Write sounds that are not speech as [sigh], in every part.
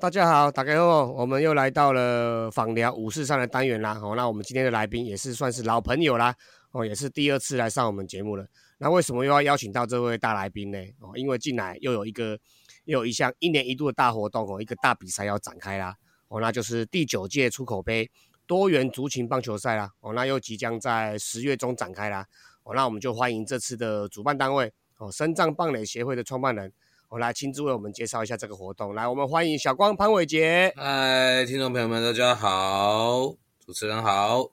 大家好，大家好，我们又来到了访聊五四三的单元啦。哦，那我们今天的来宾也是算是老朋友啦，哦，也是第二次来上我们节目了。那为什么又要邀请到这位大来宾呢？哦，因为进来又有一个又有一项一年一度的大活动哦，一个大比赛要展开啦。哦，那就是第九届出口杯多元族群棒球赛啦。哦，那又即将在十月中展开啦。哦，那我们就欢迎这次的主办单位哦，深藏棒垒协会的创办人。我来亲自为我们介绍一下这个活动。来，我们欢迎小光潘伟杰。嗨，听众朋友们，大家好，主持人好。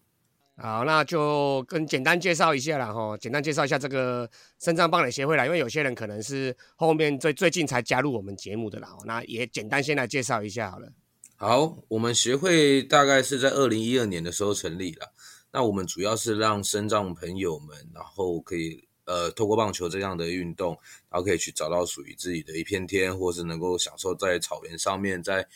好，那就跟简单介绍一下了哈。简单介绍一下这个肾脏棒垒协会啦，因为有些人可能是后面最最近才加入我们节目的啦。那也简单先来介绍一下好了。好，我们协会大概是在二零一二年的时候成立了。那我们主要是让肾脏朋友们，然后可以。呃，透过棒球这样的运动，然后可以去找到属于自己的一片天，或是能够享受在草原上面，在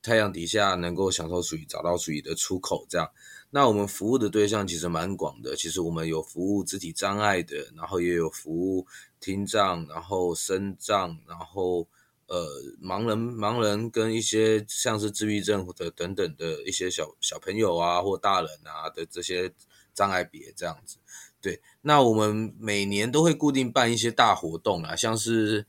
太阳底下能够享受属于找到属于的出口。这样，那我们服务的对象其实蛮广的。其实我们有服务肢体障碍的，然后也有服务听障，然后声障，然后呃盲人、盲人跟一些像是自闭症的等等的一些小小朋友啊，或大人啊的这些障碍别这样子。对，那我们每年都会固定办一些大活动啊，像是，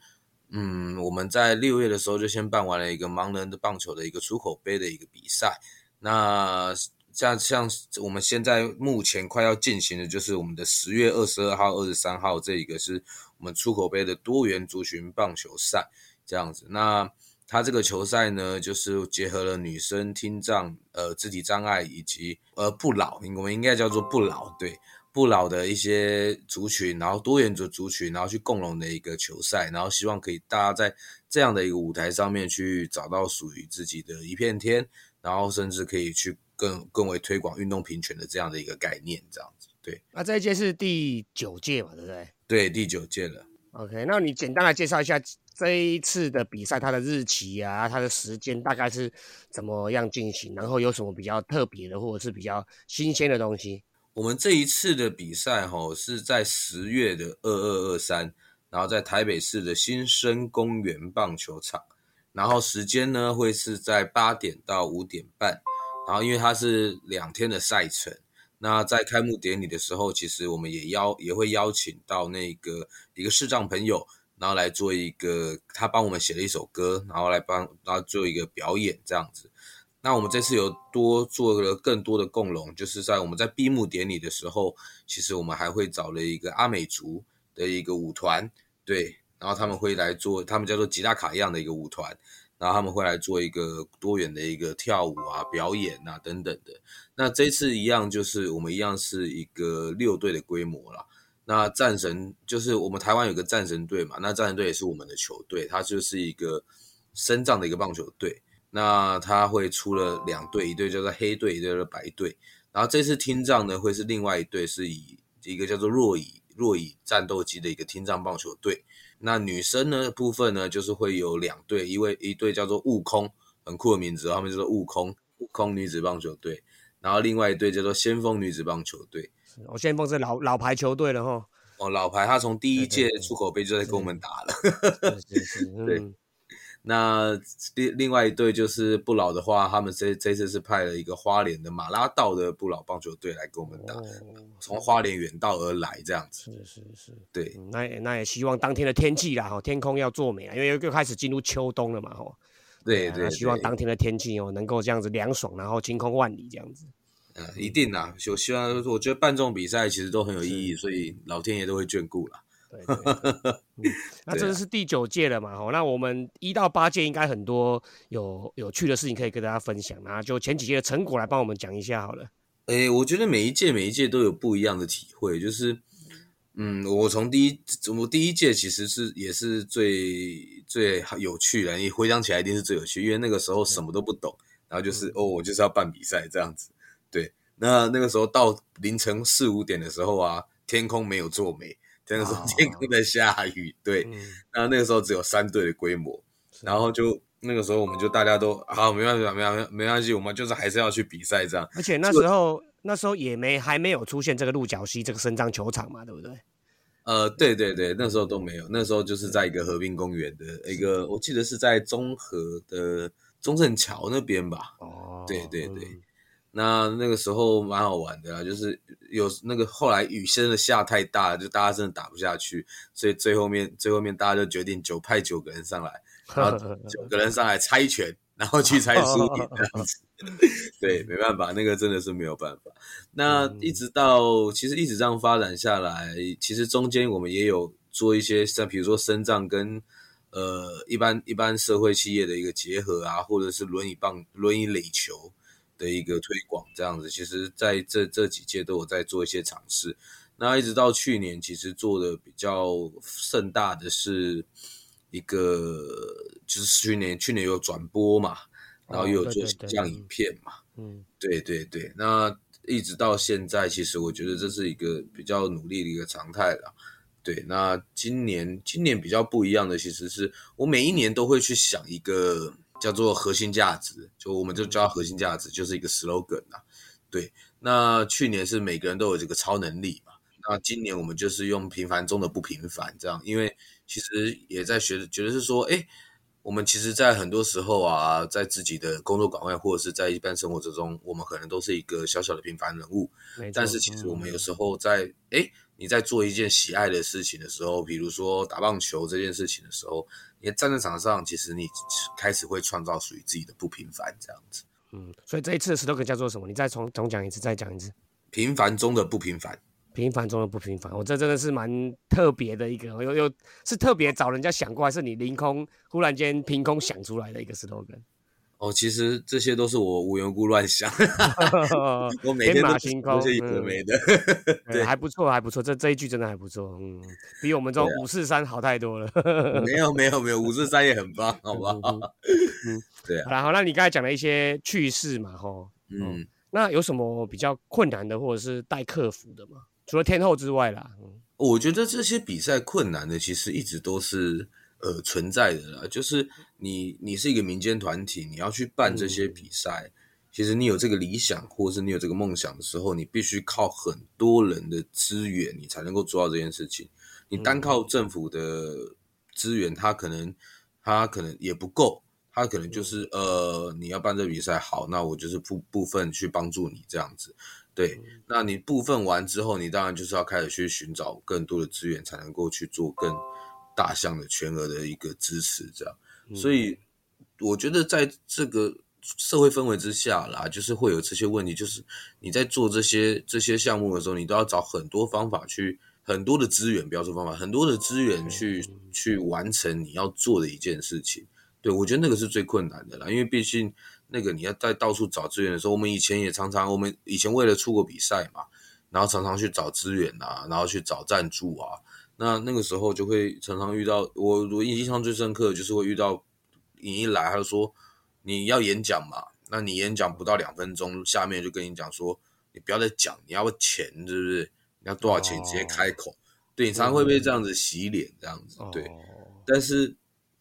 嗯，我们在六月的时候就先办完了一个盲人的棒球的一个出口杯的一个比赛。那像像我们现在目前快要进行的就是我们的十月二十二号、二十三号这一个是我们出口杯的多元族群棒球赛这样子。那它这个球赛呢，就是结合了女生听障、呃肢体障碍以及呃不老，我们应该叫做不老，对。不老的一些族群，然后多元族族群，然后去共荣的一个球赛，然后希望可以大家在这样的一个舞台上面去找到属于自己的一片天，然后甚至可以去更更为推广运动平权的这样的一个概念，这样子。对，那这一届是第九届嘛，对不对？对，第九届了。OK，那你简单来介绍一下这一次的比赛，它的日期啊，它的时间大概是怎么样进行，然后有什么比较特别的或者是比较新鲜的东西？我们这一次的比赛，哈，是在十月的二二二三，然后在台北市的新生公园棒球场，然后时间呢会是在八点到五点半，然后因为它是两天的赛程，那在开幕典礼的时候，其实我们也邀也会邀请到那个一个视障朋友，然后来做一个他帮我们写了一首歌，然后来帮然后做一个表演这样子。那我们这次有多做了更多的共融，就是在我们在闭幕典礼的时候，其实我们还会找了一个阿美族的一个舞团，对，然后他们会来做，他们叫做吉大卡一样的一个舞团，然后他们会来做一个多元的一个跳舞啊、表演啊等等的。那这次一样，就是我们一样是一个六队的规模了。那战神就是我们台湾有个战神队嘛，那战神队也是我们的球队，它就是一个深藏的一个棒球队。那他会出了两队，一队叫做黑队，一队叫做白队。然后这次听障呢，会是另外一队，是以一个叫做若乙若乙战斗机的一个听障棒球队。那女生呢部分呢，就是会有两队，一位一队叫做悟空，很酷的名字，他们叫做悟空悟空女子棒球队。然后另外一队叫做先锋女子棒球队。哦，先锋是老老牌球队了哈。哦，老牌，他从第一届出口杯就在跟我们打了。[laughs] 对。那另另外一队就是不老的话，他们这这次是派了一个花莲的马拉道的不老棒球队来跟我们打，从花莲远道而来这样子。是是是，对。那那也希望当天的天气啦，哈，天空要作美啊，因为又开始进入秋冬了嘛，哈。对对。希望当天的天气哦，能够这样子凉爽，然后晴空万里这样子。嗯，一定啦，就希望我觉得半这种比赛其实都很有意义，所以老天爷都会眷顾啦。对，那这是第九届了嘛？吼，那我们一到八届应该很多有有趣的事情可以跟大家分享那就前几届的成果来帮我们讲一下好了。诶，我觉得每一届每一届都有不一样的体会，就是，嗯，我从第一我第一届其实是也是最最有趣的，你回想起来一定是最有趣，因为那个时候什么都不懂，然后就是哦，我就是要办比赛这样子。对，那那个时候到凌晨四五点的时候啊，天空没有作美。真的是天空在下雨，对。那那个时候只有三队的规模，然后就那个时候我们就大家都好，没关系，没关系，没关系，我们就是还是要去比赛这样。而且那时候那时候也没还没有出现这个鹿角溪这个伸张球场嘛，对不对？呃，对对对，那时候都没有，那时候就是在一个河滨公园的一个，我记得是在中和的中正桥那边吧。哦，对对对嗯那那个时候蛮好玩的啦，就是有那个后来雨真的下太大了，就大家真的打不下去，所以最后面最后面大家就决定九派九个人上来，然后 [laughs] 九个人上来猜拳，然后去猜输赢这样子。[laughs] 对，没办法，那个真的是没有办法。那嗯一直到其实一直这样发展下来，其实中间我们也有做一些像比如说身障跟呃一般一般社会企业的一个结合啊，或者是轮椅棒、轮椅垒球的一个推广，这样子。其实在这这几届都有在做一些尝试。那一直到去年，其实做的比较盛大的是一个，就是去年去年有转播嘛，然后又有做哦对对对形象影片嘛，嗯对对对，那一直到现在，其实我觉得这是一个比较努力的一个常态了。对，那今年今年比较不一样的，其实是我每一年都会去想一个叫做核心价值，就我们就叫它核心价值，就是一个 slogan 啊。对，那去年是每个人都有这个超能力嘛，那今年我们就是用平凡中的不平凡这样，因为其实也在学，觉得是说，哎，我们其实，在很多时候啊，在自己的工作岗位或者是在一般生活之中，我们可能都是一个小小的平凡人物。但是其实我们有嗯时候在，哎，你在做一件喜爱的事情的时候，比如说打棒球这件事情的时候，你站在场上，其实你开始会创造属于自己的不平凡，这样子。嗯，所以这一次的 slogan 叫做什么？你再重重讲一次，再讲一次。平凡中的不平凡。平凡中的不平凡，我、这真的是蛮特别的一个，又又是特别找人家想过，还是你凌空忽然间凭空想出来的一个 slogan？哦，其实这些都是我无缘故乱想，[laughs] 我每天天都马行空这些有的嗯没的。[laughs] 对，还不错，还不错，这这一句真的还不错，嗯，比我们这种五四三好太多了。没有没有没有，五四三也很棒，好不好？[laughs] 嗯对啊，好啦，好，那你刚才讲了一些趣事嘛，吼，嗯，那有什么比较困难的，或者是待克服的吗？除了天后之外啦，嗯我觉得这些比赛困难的，其实一直都是呃存在的啦。就是你你是一个民间团体，你要去办这些比赛，其实你有这个理想，或者是你有这个梦想的时候，你必须靠很多人的资源，你才能够做到这件事情。你单靠政府的资源，它可能它可能也不够，它可能就是呃，你要办这比赛，好，那我就是部部分去帮助你这样子。对，那你部分完之后，你当然就是要开始去寻找更多的资源，才能够去做更大项的全额的一个支持，这样。所以我觉得在这个社会氛围之下啦，就是会有这些问题，就是你在做这些这些项目的时候，你都要找很多方法去。很多的资源，不要说方法，很多的资源去去完成你要做的一件事情。对我觉得那个是最困难的啦，因为毕竟那个你要在到处找资源的时候，我们以前也常常，我们以前为了出国比赛嘛，然后常常去找资源啊，然后去找赞助啊，那那个时候就会常常遇到我，我印象最深刻的就是会遇到你一来，他就说你要演讲嘛，那你演讲不到两分钟，下面就跟你讲说你不要再讲，你要钱，是不是？你要多少钱？哦直接开口。对你常常会被这样子洗脸，这样子，对。哦但是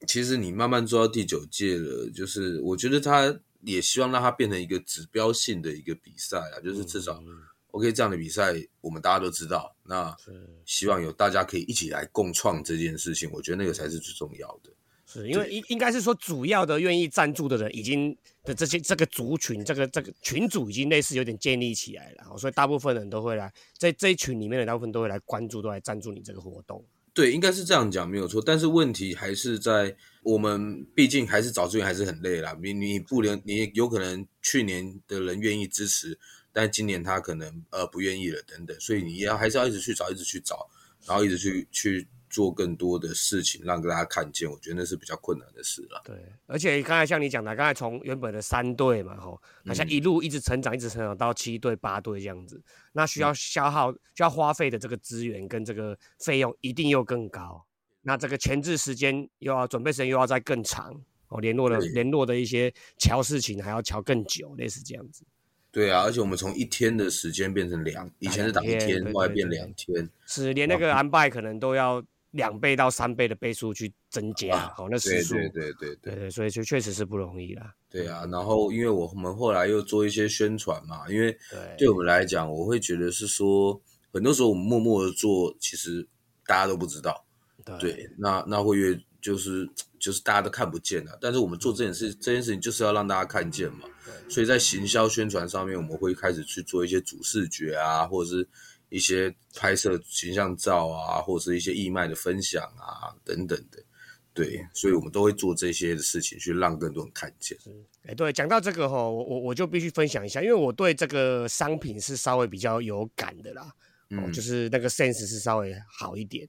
其实你慢慢做到第九届了，就是我觉得他也希望让它变成一个指标性的一个比赛啊，就是至少、嗯 OK 这样的比赛我们大家都知道，那是希望有大家可以一起来共创这件事情，我觉得那个才是最重要的。是因为应应该是说，主要的愿意赞助的人已经的这些这个族群，这个这个群组已经类似有点建立起来了，哦所以大部分人都会来，在这一群里面的大部分都会来关注，都来赞助你这个活动。对，应该是这样讲没有错，但是问题还是在我们毕竟还是找资源还是很累啦。你你不能，你有可能去年的人愿意支持，但今年他可能呃不愿意了等等，所以你要还是要一直去找，一直去找，然后一直去去做更多的事情，让大家看见。我觉得那是比较困难的事了。对，而且刚才像你讲的，刚才从原本的三队嘛，吼，好像一路一直成长，一直成长到七队、八队这样子，那需要消耗、需要花费的这个资源跟这个费用一定又更高。那这个前置时间又要准备时间又要再更长哦，联络的联络的一些桥事情还要桥更久，类似这样子。对啊，而且我们从一天的时间变成两，以前是打一两天后来变两天。是连那个安拜可能都要两倍到三倍的倍数去增加，啊好、那时对数，对对对对对对，所以就确实是不容易啦。对啊，然后因为我们后来又做一些宣传嘛，因为对对我们来讲，我会觉得是说，很多时候我们默默的做，其实大家都不知道。对对，那那会越就是就是大家都看不见啊。但是我们做这件事，这件事情就是要让大家看见嘛。所以在行销宣传上面，我们会开始去做一些主视觉啊，或者是一些拍摄形象照啊，或者是一些义卖的分享啊等等的。对，所以我们都会做这些的事情，去让更多人看见。哎，对，讲到这个哈，我我我就必须分享一下，因为我对这个商品是稍微比较有感的啦，哦，就是那个 sense 是稍微好一点。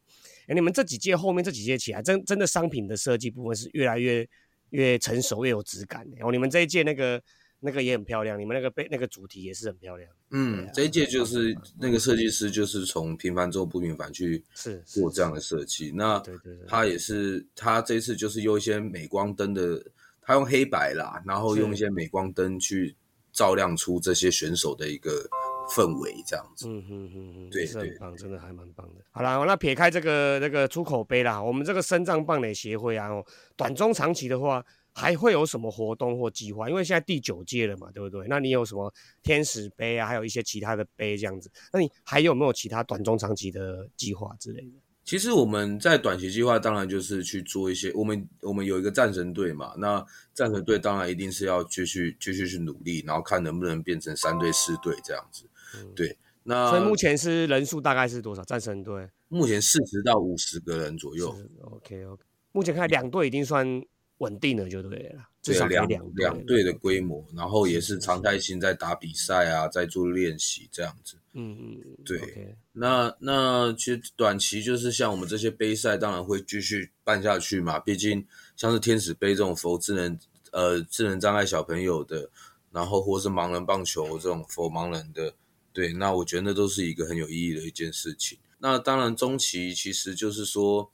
哎，你们这几届后面这几届起来，真真的商品的设计部分是越来越越成熟，越有质感。哦，你们这一届那个。那个也很漂亮，你们那个背那个主题也是很漂亮。嗯，这一届就是那个设计师就是从平凡中不平凡去是做这样的设计。那他也是他这次就是用一些镁光灯的，他用黑白啦，然后用一些镁光灯去照亮出这些选手的一个氛围，这样子。嗯嗯嗯嗯，对，很棒，真的还蛮棒的。好了，那撇开这个那个出口杯啦，我们这个深藏棒垒协会啊，短中长期的话。还会有什么活动或计划？因为现在第九届了嘛，对不对？那你有什么天使杯啊，还有一些其他的杯这样子？那你还有没有其他短中长期的计划之类的？其实我们在短期计划当然就是去做一些，我们我们有一个战神队嘛，那战神队当然一定是要继续继续去努力，然后看能不能变成三队四队这样子。对，那所以目前是人数大概是多少？战神队目前四十到五十个人左右。OK OK，目前看两队已经算。稳定的就对了，至少两两两队的规模，然后也是常态性在打比赛啊，在做练习这样子。嗯嗯，对。那那其实短期就是像我们这些杯赛，当然会继续办下去嘛。毕竟像是天使杯这种否智能呃智能障碍小朋友的，然后或是盲人棒球这种否盲人的，对，那我觉得那都是一个很有意义的一件事情。那当然中期其实就是说。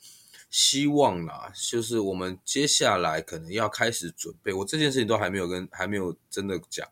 希望啦，就是我们接下来可能要开始准备。我这件事情都还没有跟还没有真的讲，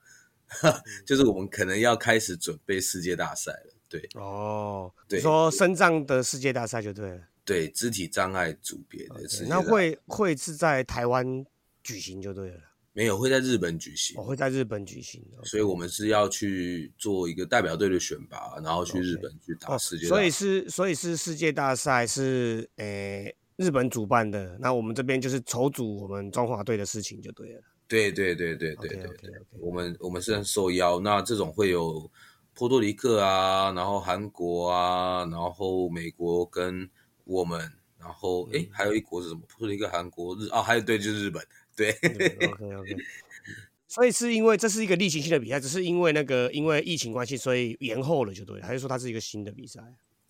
[laughs] 就是我们可能要开始准备世界大赛了。对哦，对，说身障的世界大赛就对了。对，肢体障碍组别的，那会会是在台湾举行就对了。没有，会在日本举行。我会在日本举行，所以我们是要去做一个代表队的选拔，然后去日本去打世界。所以是，所以是世界大赛是诶。日本主办的，那我们这边就是筹组我们中华队的事情就对了。对对对对对对对，我们我们是受邀，那这种会有波多黎各啊，然后韩国啊，然后美国跟我们，然后哎还有一国是什么？波多黎各、韩国、日啊，还有对就是日本。对，OK OK。[laughs] 所以是因为这是一个例行性的比赛，只是因为那个因为疫情关系，所以延后了就对，还是说它是一个新的比赛？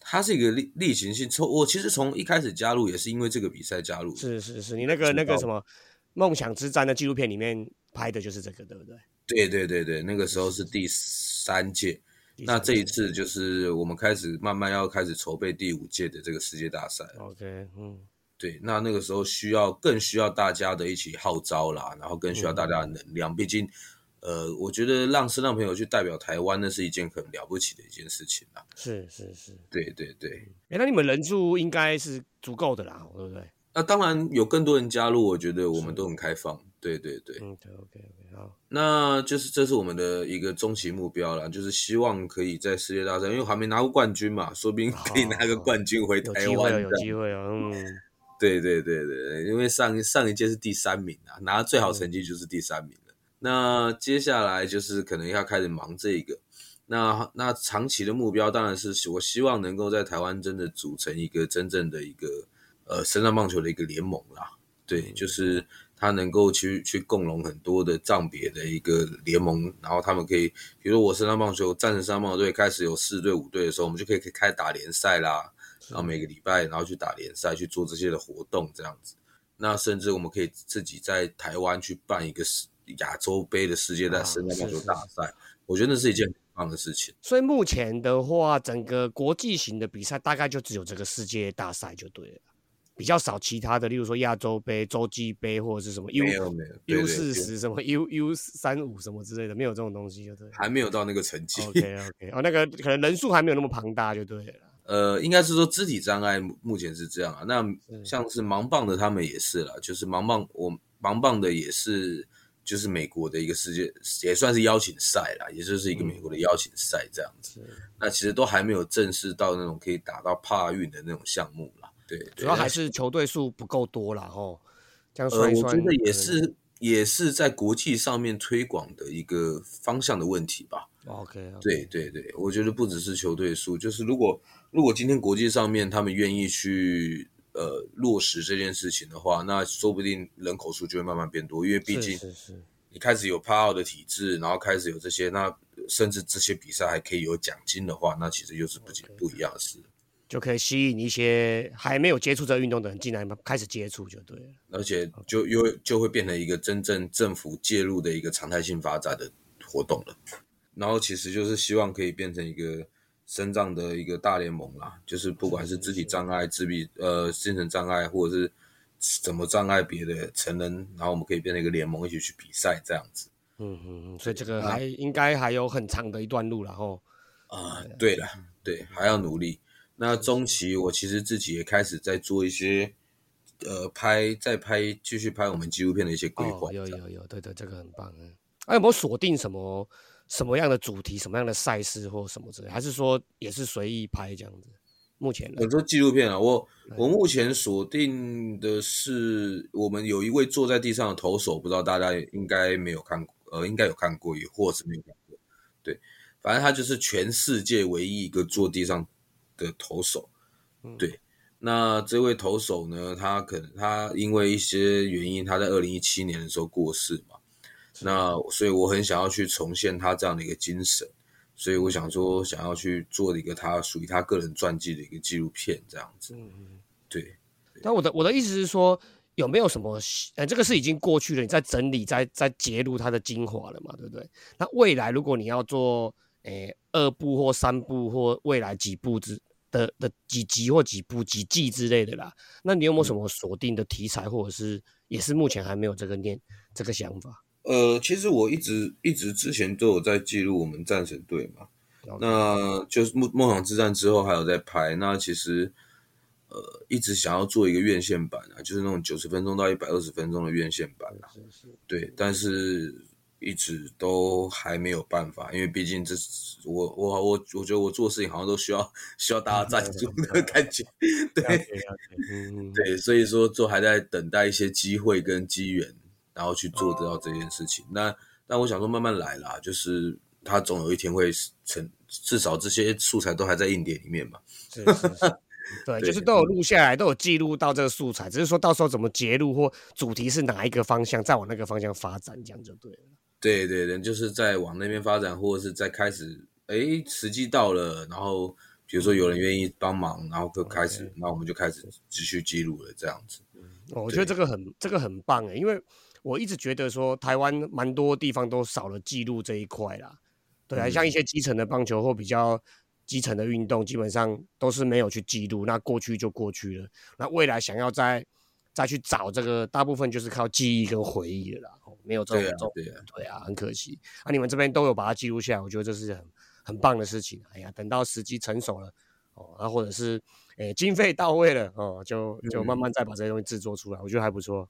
它是一个例例行性，从我其实从一开始加入也是因为这个比赛加入。是是是，你那个那个什么梦想之战的纪录片里面拍的就是这个，对不对？对对对对，那个时候是第三届，那这一次就是我们开始慢慢要开始筹备第五届的这个世界大赛。OK，嗯，对，那那个时候需要更需要大家的一起号召啦，然后更需要大家的能量，毕竟。呃，我觉得让身障朋友去代表台湾，那是一件很了不起的一件事情啦。是是是，对对对。哎，那你们人数应该是足够的啦，对不对？那当然有更多人加入，我觉得我们都很开放。对对对。嗯，OK OK 好。那就是这是我们的一个终极目标啦，就是希望可以在世界大赛，因为还没拿过冠军嘛，说不定可以拿个冠军回台湾。有机会哦，嗯。对对对对，因为上上一届是第三名啊，拿最好成绩就是第三名。那接下来就是可能要开始忙这个，那那长期的目标当然是我希望能够在台湾真的组成一个真正的一个呃身上棒球的一个联盟啦，对，就是它能够去去共融很多的藏别的一个联盟，然后他们可以，比如我身上棒球战神三棒球队开始有四队五队的时候，我们就可以可以开打联赛啦，然后每个礼拜然后去打联赛去做这些的活动这样子，那甚至我们可以自己在台湾去办一个亚洲杯的世界赛身上棒球大赛，我觉得那是一件很棒的事情。所以目前的话，整个国际型的比赛大概就只有这个世界大赛就对了，比较少其他的，例如说亚洲杯、洲际杯或者是什么 U 没有没有 U 四十什么 U U 三五什么之类的，没有这种东西就对。还没有到那个成绩。OK OK，[laughs] 哦，那个可能人数还没有那么庞大就对了。呃，应该是说肢体障碍目前是这样啊。那像是盲棒的他们也是了，就是盲棒我盲棒的也是。就是美国的一个世界，也算是邀请赛啦，也就是一个美国的邀请赛这样子。那其实都还没有正式到那种可以打到帕运的那种项目啦。对，主要还是球队数不够多啦，吼。这样呃，算一算，我觉得也是也是在国际上面推广的一个方向的问题吧。OK，对对对，我觉得不只是球队数，就是如果如果今天国际上面他们愿意去呃落实这件事情的话，那说不定人口数就会慢慢变多，因为毕竟你开始有帕奥的体制，然后开始有这些，那甚至这些比赛还可以有奖金的话，那其实又是不仅不一样的事。就可以吸引一些还没有接触这个运动的人进来开始接触就对了。而且就又就会变成一个真正政府介入的一个常态性发展的活动了。然后其实就是希望可以变成一个身障的一个大联盟啦，就是不管是肢体障碍、自闭呃精神障碍，或者是怎么障碍别的成人，然后我们可以变成一个联盟一起去比赛这样子。嗯嗯嗯，所以这个还应该还有很长的一段路然后啊、对了，对，还要努力。那中期我其实自己也开始在做一些呃拍再拍继续拍我们纪录片的一些规划哦，，有有有，对对，这个很棒。哎，啊，有没有锁定什么什么样的主题、什么样的赛事或什么之类？还是说也是随意拍这样子？目前很多纪录片啊，我我目前锁定的是我们有一位坐在地上的投手，不知道大家应该没有看过，呃，应该有看过，也或是没有看过。对，反正他就是全世界唯一一个坐地上的投手。对，那这位投手呢，他可能他因为一些原因，他在二零一七年的时候过世嘛。那所以我很想要去重现他这样的一个精神。所以我想说，想要去做一个他属于他个人传记的一个纪录片，这样子。对，但我的我的意思是说，有没有什么呃，这个是已经过去了，你在整理、在在揭露它的精华了嘛，对不对？那未来如果你要做诶二部或三部或未来几部之的的几集或几部几季之类的啦，那你有没有什么锁定的题材，或者是也是目前还没有这个念这个想法？呃，其实我一直一直之前都有在记录我们战神队嘛，那就是梦梦想之战之后还有在拍。那其实呃一直想要做一个院线版啊，就是那种九十分钟到一百二十分钟的院线版啊。是是对，但是一直都还没有办法，因为毕竟这是我我我我觉得我做事情好像都需要需要大家赞助的 [laughs] 感觉。对对，所以说就还在等待一些机会跟机缘，然后去做得到这件事情。那那我想说慢慢来啦，就是他总有一天会成，至少这些素材都还在硬碟里面嘛。是是是。对，[laughs] 就是都有录下来，都有记录到这个素材，只是说到时候怎么截录或主题是哪一个方向，再往那个方向发展，这样就对了。对对对，就是在往那边发展，或者是在开始，哎，时机到了，然后比如说有人愿意帮忙，然后就开始，那我们就开始继续记录了，这样子。哦，我觉得这个很这个很棒诶，因为我一直觉得说台湾蛮多地方都少了记录这一块啦。对啊，像一些基层的棒球或比较基层的运动，基本上都是没有去记录，那过去就过去了。那未来想要再再去找这个，大部分就是靠记忆跟回忆了啦，哦没有这种对啊这种对啊对啊，很可惜。啊，你们这边都有把它记录下来，我觉得这是很很棒的事情。哎呀，等到时机成熟了，哦，啊，或者是诶、经费到位了，哦，就就慢慢再把这些东西制作出来，我觉得还不错。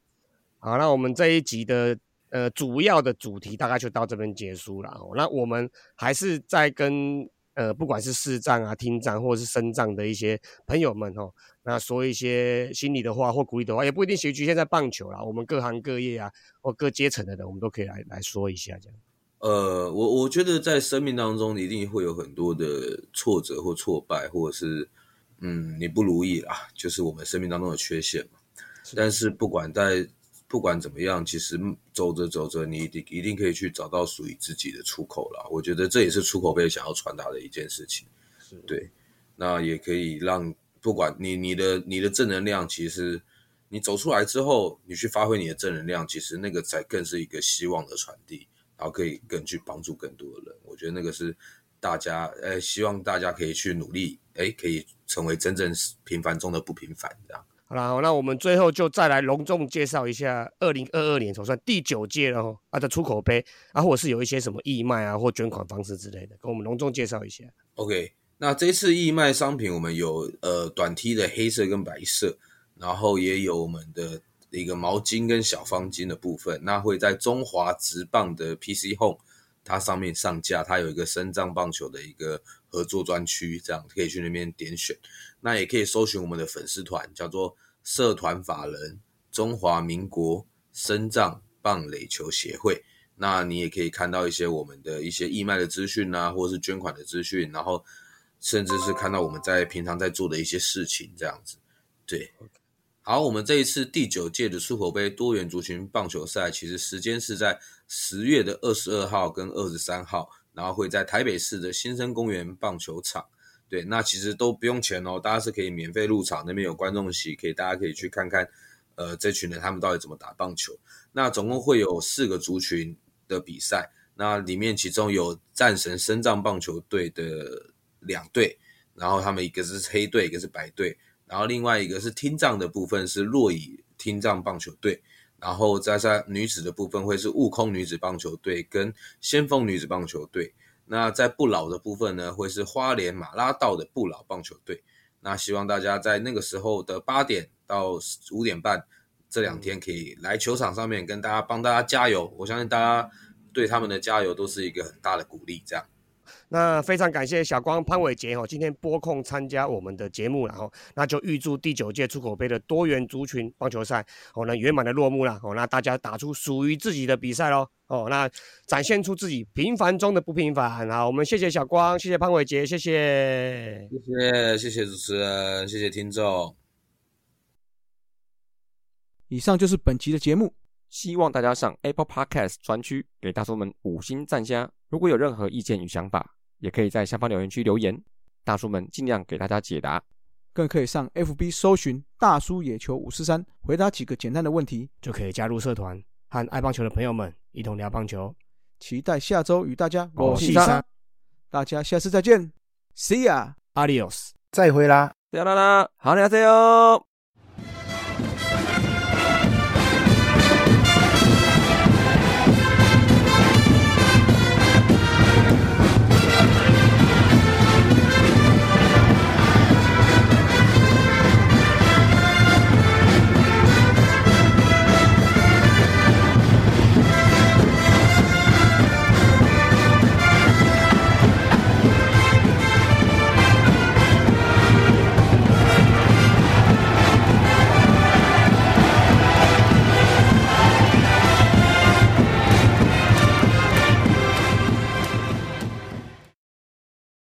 好，那我们这一集的呃主要的主题大概就到这边结束了。哦，那我们还是在跟呃不管是视障啊、听障或者是身障的一些朋友们哦，那说一些心里的话或鼓励的话，也不一定局局限在棒球啦，我们各行各业啊或各阶层的人，我们都可以来来说一下这样。呃，我我觉得在生命当中一定会有很多的挫折或挫败，或者是嗯你不如意啦，就是我们生命当中的缺陷嘛。但是不管在不管怎么样，其实走着走着，你一定一定可以去找到属于自己的出口啦。我觉得这也是出口杯想要传达的一件事情。对，那也可以让不管你你的你的正能量，其实你走出来之后，你去发挥你的正能量，其实那个才更是一个希望的传递。然后可以更去帮助更多的人。我觉得那个是大家，呃，希望大家可以去努力，哎，可以成为真正平凡中的不平凡，这样。好啦，那我们最后就再来隆重介绍一下二零二二年总算第九届了哦啊的出口杯啊，或者是有一些什么义卖啊或捐款方式之类的，跟我们隆重介绍一下。OK，那这次义卖商品我们有呃短 T 的黑色跟白色，然后也有我们的一个毛巾跟小方巾的部分，那会在中华职棒的 PC Home 它上面上架，它有一个深藏棒球的一个合作专区，这样可以去那边点选。那也可以搜寻我们的粉丝团，叫做社团法人中华民国深藏棒垒球协会。那你也可以看到一些我们的一些义卖的资讯啊，或者是捐款的资讯，然后甚至是看到我们在平常在做的一些事情，这样子。对，好，我们这一次第九届的出口杯多元族群棒球赛，其实时间是在十月的二十二号跟二十三号，然后会在台北市的新生公园棒球场。对，那其实都不用钱哦，大家是可以免费入场，那边有观众席，可以大家可以去看看，呃，这群人他们到底怎么打棒球。那总共会有四个族群。的比赛，那里面其中有战神深藏棒球队的两队，然后他们一个是黑队，一个是白队，然后另外一个是听障的部分是洛乙听障棒球队，然后在在女子的部分会是悟空女子棒球队跟先锋女子棒球队，那在不老的部分呢会是花莲马拉道的不老棒球队，那希望大家在那个时候的八点到五点半。这两天可以来球场上面跟大家帮大家加油，我相信大家对他们的加油都是一个很大的鼓励。这样，那非常感谢小光潘伟杰哦，今天拨空参加我们的节目了哦，那就预祝第九届出口杯的多元族群棒球赛哦能圆满的落幕了哦，那大家打出属于自己的比赛喽哦，那展现出自己平凡中的不平凡。好，我们谢谢小光，谢谢潘伟杰，谢谢，谢谢谢谢主持人，谢谢听众。以上就是本期的节目，希望大家上 Apple Podcast 专区给大叔们五星赞加。如果有任何意见与想法，也可以在下方留言区留言，大叔们尽量给大家解答。更可以上 FB 搜寻“大叔野球五四三”，回答几个简单的问题，就可以加入社团，和爱棒球的朋友们一同聊棒球。期待下周与大家我是三，大家下次再见，See ya，Adios，再会啦，再啦啦，好，再见哟。